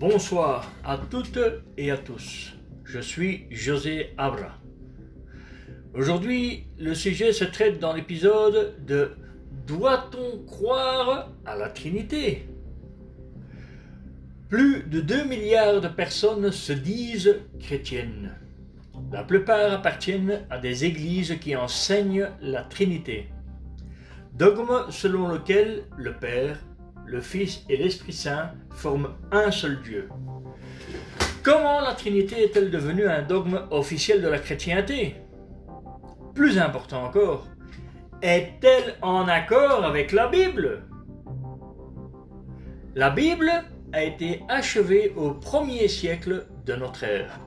Bonsoir à toutes et à tous. Je suis José Abra. Aujourd'hui, le sujet se traite dans l'épisode de Doit-on croire à la Trinité? Plus de 2 milliards de personnes se disent chrétiennes. La plupart appartiennent à des églises qui enseignent la Trinité. Dogme selon lequel le Père, le Fils et l'Esprit Saint forment un seul Dieu. Comment la Trinité est-elle devenue un dogme officiel de la chrétienté? Plus important encore, est-elle en accord avec la Bible? La Bible a été achevée au premier siècle de notre ère.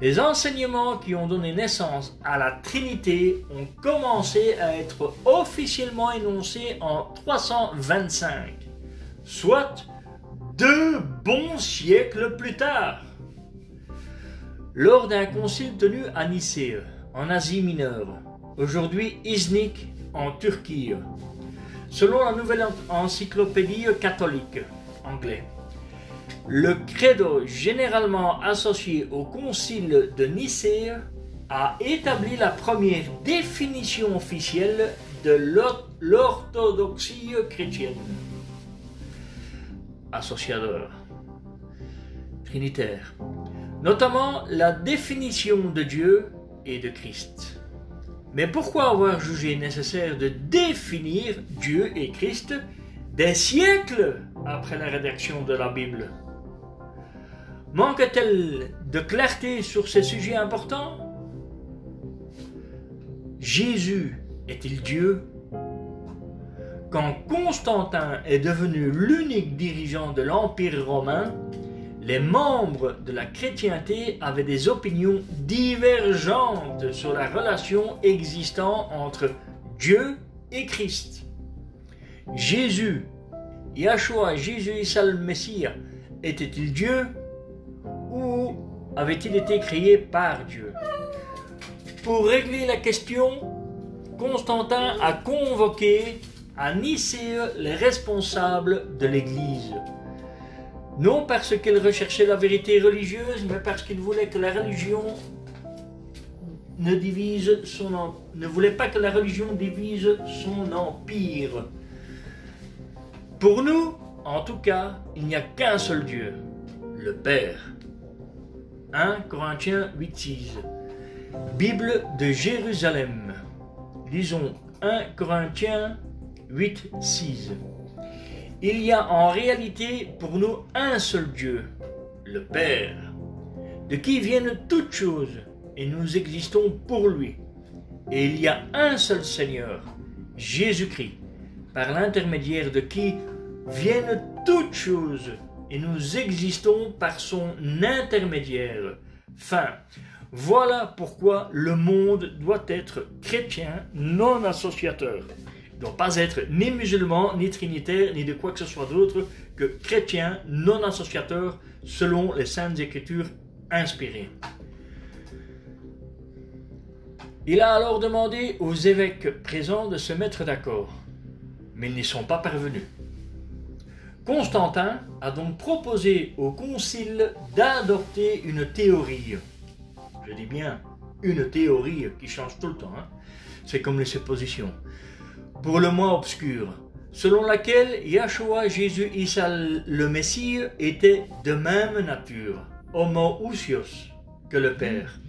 Les enseignements qui ont donné naissance à la Trinité ont commencé à être officiellement énoncés en 325 soit deux bons siècles plus tard. Lors d'un concile tenu à Nicée, en Asie mineure, aujourd'hui Iznik en Turquie, selon la nouvelle encyclopédie catholique anglais. Le credo généralement associé au concile de Nicée a établi la première définition officielle de l'orthodoxie chrétienne. Associateur, trinitaire, notamment la définition de Dieu et de Christ. Mais pourquoi avoir jugé nécessaire de définir Dieu et Christ des siècles après la rédaction de la Bible? Manque-t-elle de clarté sur ces sujets importants? Jésus est-il Dieu? Quand Constantin est devenu l'unique dirigeant de l'Empire romain, les membres de la chrétienté avaient des opinions divergentes sur la relation existant entre Dieu et Christ. Jésus, Yahshua, Jésus le Messie, était-il Dieu? Ou avait-il été créé par Dieu? Pour régler la question, Constantin a convoqué à Nicée les responsables de l'Église. Non parce qu'ils recherchaient la vérité religieuse, mais parce qu'ils voulaient que la religion ne divise son ne voulait pas que la religion divise son empire. Pour nous, en tout cas, il n'y a qu'un seul Dieu, le Père. 1 Corinthiens 8.6 Bible de Jérusalem. Lisons 1 Corinthiens 8, 6. Il y a en réalité pour nous un seul Dieu, le Père, de qui viennent toutes choses, et nous existons pour lui. Et il y a un seul Seigneur, Jésus-Christ, par l'intermédiaire de qui viennent toutes choses, et nous existons par son intermédiaire. Fin. Voilà pourquoi le monde doit être chrétien non associateur ne doit pas être ni musulman, ni trinitaire, ni de quoi que ce soit d'autre que chrétien non associateur selon les saintes écritures inspirées. Il a alors demandé aux évêques présents de se mettre d'accord, mais ils n'y sont pas parvenus. Constantin a donc proposé au concile d'adopter une théorie. Je dis bien une théorie qui change tout le temps. Hein. C'est comme les suppositions pour le moins obscur, selon laquelle Yahshua Jésus Issa le Messie était de même nature, homoousios, que le Père.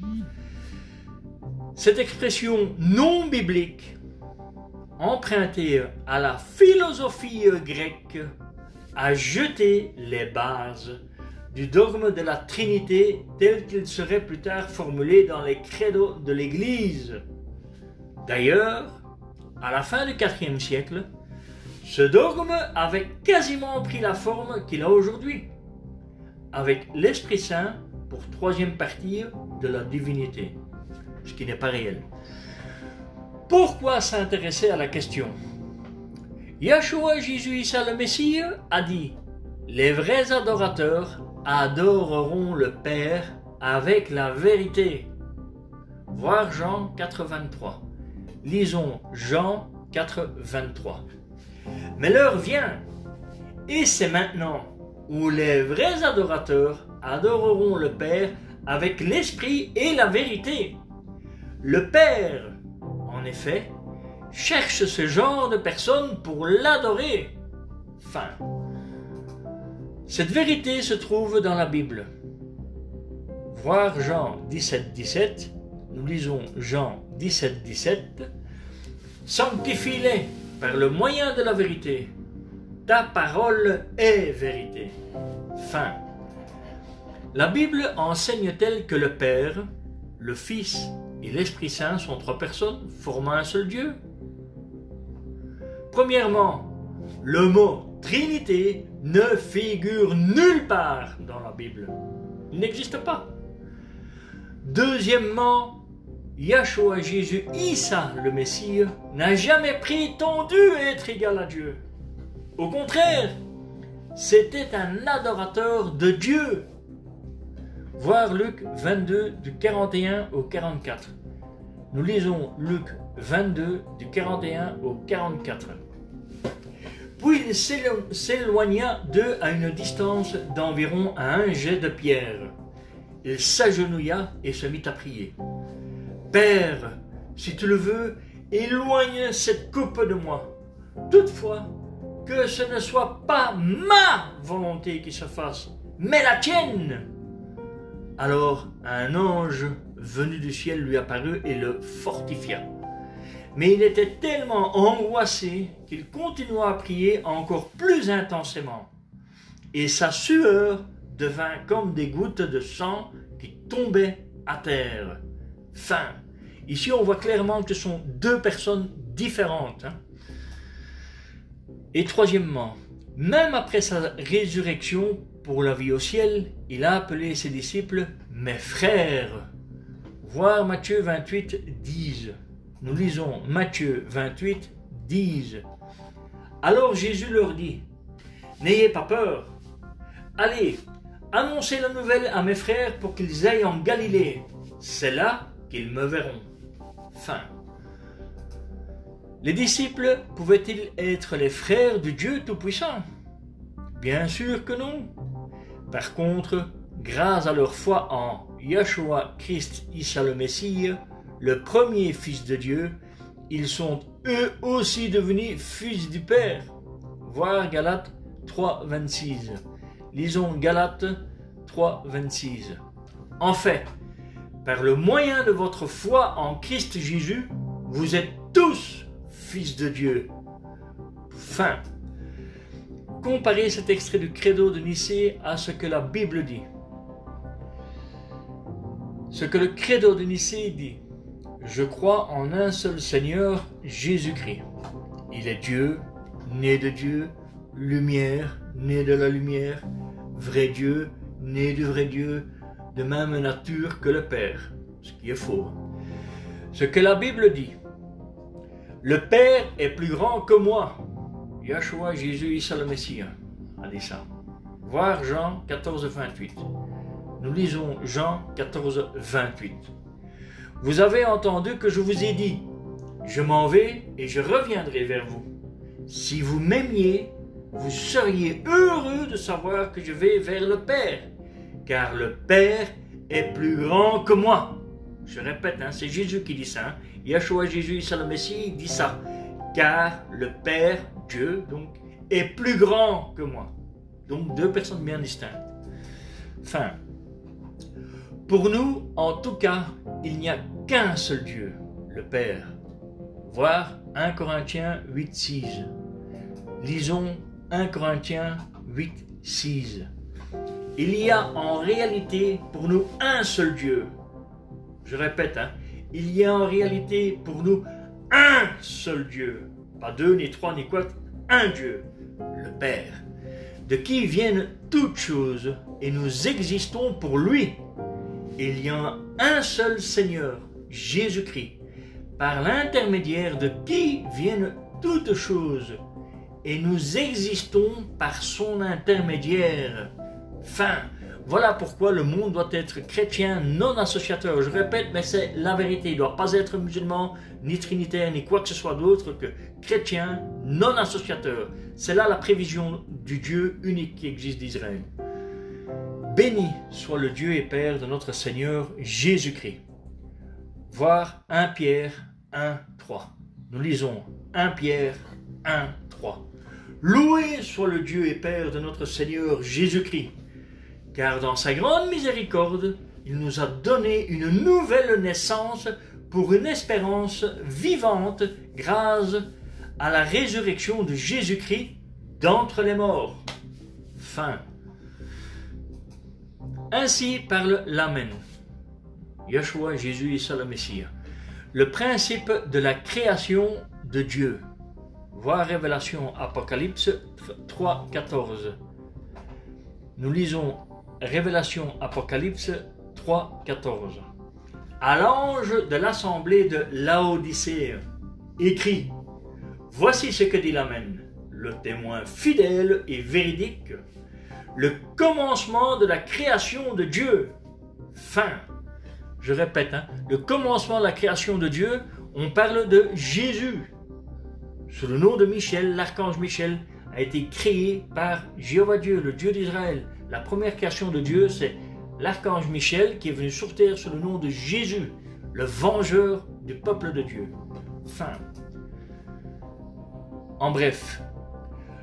Cette expression non biblique, empruntée à la philosophie grecque, a jeté les bases du dogme de la Trinité tel qu'il serait plus tard formulé dans les credos de l'Église. D'ailleurs, à la fin du IVe siècle, ce dogme avait quasiment pris la forme qu'il a aujourd'hui, avec l'Esprit Saint pour troisième partie de la divinité, ce qui n'est pas réel. Pourquoi s'intéresser à la question? Yahshua Jésus Issa le Messie a dit Les vrais adorateurs adoreront le Père avec la vérité. Voir Jean 83. Lisons Jean 4, 23. Mais l'heure vient, et c'est maintenant, où les vrais adorateurs adoreront le Père avec l'esprit et la vérité. Le Père, en effet, cherche ce genre de personnes pour l'adorer. Fin. Cette vérité se trouve dans la Bible. Voir Jean 17, 17, nous lisons Jean 17, 17. Sanctifie-les par le moyen de la vérité. Ta parole est vérité. Fin. La Bible enseigne-t-elle que le Père, le Fils et l'Esprit Saint sont trois personnes formant un seul Dieu? Premièrement, le mot Trinité ne figure nulle part dans la Bible. Il n'existe pas. Deuxièmement, Yahshua Jésus Issa, le Messie, n'a jamais prétendu être égal à Dieu. Au contraire, c'était un adorateur de Dieu Voir Luc 22 du 41 au 44. Nous lisons Luc 22 du 41 au 44. Puis il s'éloigna d'eux à une distance d'environ un jet de pierre. Il s'agenouilla et se mit à prier. Père, si tu le veux, éloigne cette coupe de moi. Toutefois, que ce ne soit pas ma volonté qui se fasse, mais la tienne. Alors un ange venu du ciel lui apparut et le fortifia. Mais il était tellement angoissé qu'il continua à prier encore plus intensément. Et sa sueur devint comme des gouttes de sang qui tombaient à terre. Fin. Ici, on voit clairement que ce sont deux personnes différentes. Hein. Et troisièmement, même après sa résurrection, pour la vie au ciel, il a appelé ses disciples mes frères. Voir Matthieu 28, 10. Nous lisons Matthieu 28, 10. Alors Jésus leur dit, N'ayez pas peur. Allez, annoncez la nouvelle à mes frères pour qu'ils aillent en Galilée. C'est là qu'ils me verront. Fin. Les disciples pouvaient-ils être les frères du Dieu Tout-Puissant? Bien sûr que non. Par contre, grâce à leur foi en Yeshua Christ Issa le Messie, le premier Fils de Dieu, ils sont eux aussi devenus fils du Père. Voir Galates 3, 26. Lisons Galates 3, 26. En fait, par le moyen de votre foi en Christ Jésus, vous êtes tous fils de Dieu. Fin. Comparez cet extrait du Credo de Nicée à ce que la Bible dit. Ce que le Credo de Nicée dit. Je crois en un seul Seigneur, Jésus-Christ. Il est Dieu, né de Dieu, lumière, né de la lumière, vrai Dieu, né du vrai Dieu, de même nature que le Père, ce qui est faux. Ce que la Bible dit. Le Père est plus grand que moi, Yahshua Jésus Issa le Messie a dit ça. Voir Jean 14, 28. Nous lisons Jean 14, 28. Vous avez entendu que je vous ai dit, je m'en vais et je reviendrai vers vous. Si vous m'aimiez, vous seriez heureux de savoir que je vais vers le Père, car le Père est plus grand que moi. Je répète, hein, c'est Jésus qui dit ça. Hein. Yahshua Jésus, le Messie, dit ça. Car le Père Dieu, donc, est plus grand que moi. Donc, deux personnes bien distinctes. Enfin, pour nous, en tout cas, il n'y a qu'un seul Dieu, le Père. Voir 1 Corinthiens 8, 6. Lisons 1 Corinthiens 8, 6. Il y a en réalité pour nous un seul Dieu. Je répète, hein, il y a en réalité pour nous un seul Dieu. Pas deux, ni trois, ni quatre, un Dieu, le Père, de qui viennent toutes choses, et nous existons pour lui. Il y a un seul Seigneur, Jésus-Christ, par l'intermédiaire de qui viennent toutes choses, et nous existons par son intermédiaire. Fin, Voilà pourquoi le monde doit être chrétien non associateur. Je répète, mais c'est la vérité. Il ne doit pas être musulman, ni trinitaire, ni quoi que ce soit d'autre que chrétien non associateur. C'est là la prévision du Dieu unique qui existe d'Israël. Béni soit le Dieu et Père de notre Seigneur Jésus-Christ. Voir 1 Pierre 1, 3. Nous lisons 1 Pierre 1, 3. Loué soit le Dieu et Père de notre Seigneur Jésus-Christ, car dans sa grande miséricorde, il nous a donné une nouvelle naissance pour une espérance vivante grâce à la résurrection de Jésus-Christ d'entre les morts. Fin. Ainsi parle l'Amen. Yeshua, Jésus, Issa le. Le principe de la création de Dieu. Voir Révélation Apocalypse 3, 14. Nous lisons Révélation Apocalypse 3, 14. À l'ange de l'assemblée de Laodicée, écrit Voici ce que dit l'Amen, le témoin fidèle et véridique le commencement de la création de Dieu. Fin. Je répète, hein, le commencement de la création de Dieu, on parle de Jésus. Sous le nom de Michel, l'archange Michel a été créé par Jéhovah Dieu, le Dieu d'Israël. La première création de Dieu, c'est l'archange Michel qui est venu sur terre sous le nom de Jésus, le vengeur du peuple de Dieu. Fin. En bref,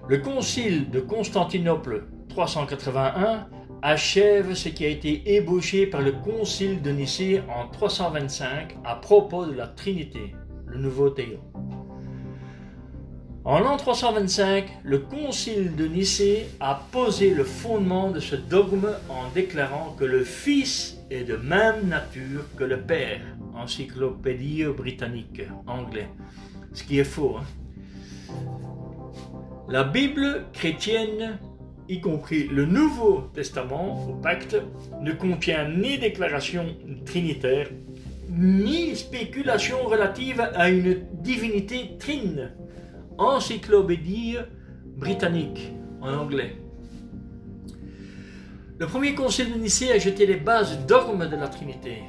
le concile de Constantinople 381 achève ce qui a été ébauché par le concile de Nicée en 325 à propos de la Trinité, le nouveau théo. En l'an 325, le concile de Nicée a posé le fondement de ce dogme en déclarant que le Fils est de même nature que le Père, encyclopédie britannique, anglais, ce qui est faux. Hein. La Bible chrétienne y compris le Nouveau Testament au pacte, ne contient ni déclaration trinitaire, ni spéculation relative à une divinité trine. Encyclopédie britannique en anglais. Le premier concile de Nicée a jeté les bases dogmes de la Trinité.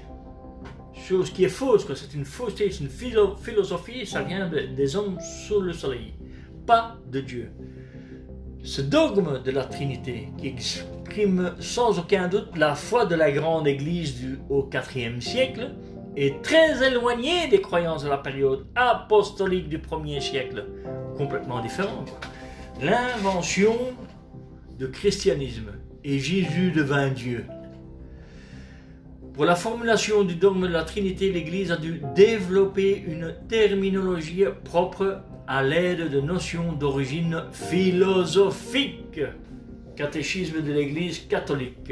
Chose qui est fausse, que c'est une fausseté, c'est une philosophie, ça vient des hommes sous le soleil, pas de Dieu. Ce dogme de la Trinité, qui exprime sans aucun doute la foi de la grande Église du, au IVe siècle, est très éloigné des croyances de la période apostolique du premier siècle, complètement différente. L'invention du christianisme et Jésus devint Dieu. Pour la formulation du dogme de la Trinité, l'Église a dû développer une terminologie propre à l'aide de notions d'origine philosophique. Catéchisme de l'Église catholique.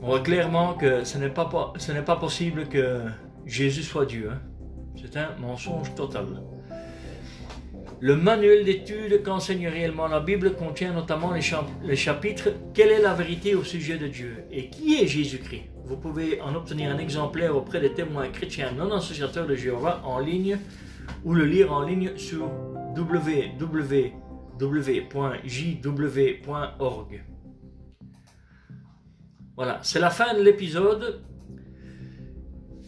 On voit clairement que ce n'est pas, possible que Jésus soit Dieu. Hein. C'est un mensonge total. Le manuel d'études qu'enseigne réellement la Bible contient notamment les, les, chapitres Quelle est la vérité au sujet de Dieu? Et qui est Jésus-Christ? Vous pouvez en obtenir un exemplaire auprès des témoins chrétiens non associateurs de Jéhovah en ligne ou le lire en ligne sur www.jw.org. Voilà, c'est la fin de l'épisode.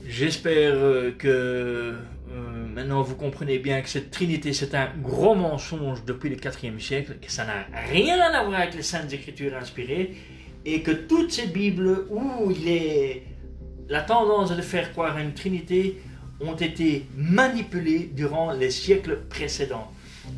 J'espère euh, que euh, maintenant vous comprenez bien que cette Trinité c'est un gros mensonge depuis le 4e siècle, que ça n'a rien à voir avec les Saintes Écritures inspirées, et que toutes ces Bibles où il est la tendance de faire croire à une Trinité ont été manipulés durant les siècles précédents.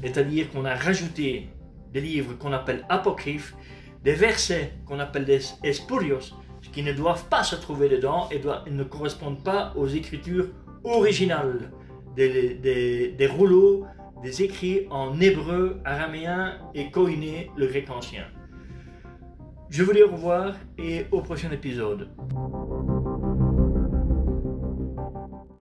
C'est-à-dire qu'on a rajouté des livres qu'on appelle apocryphes, des versets qu'on appelle des espurios, qui ne doivent pas se trouver dedans et ne correspondent pas aux écritures originales, des, rouleaux, des écrits en hébreu, araméen et koiné, le grec ancien. Je vous dis au revoir et au prochain épisode.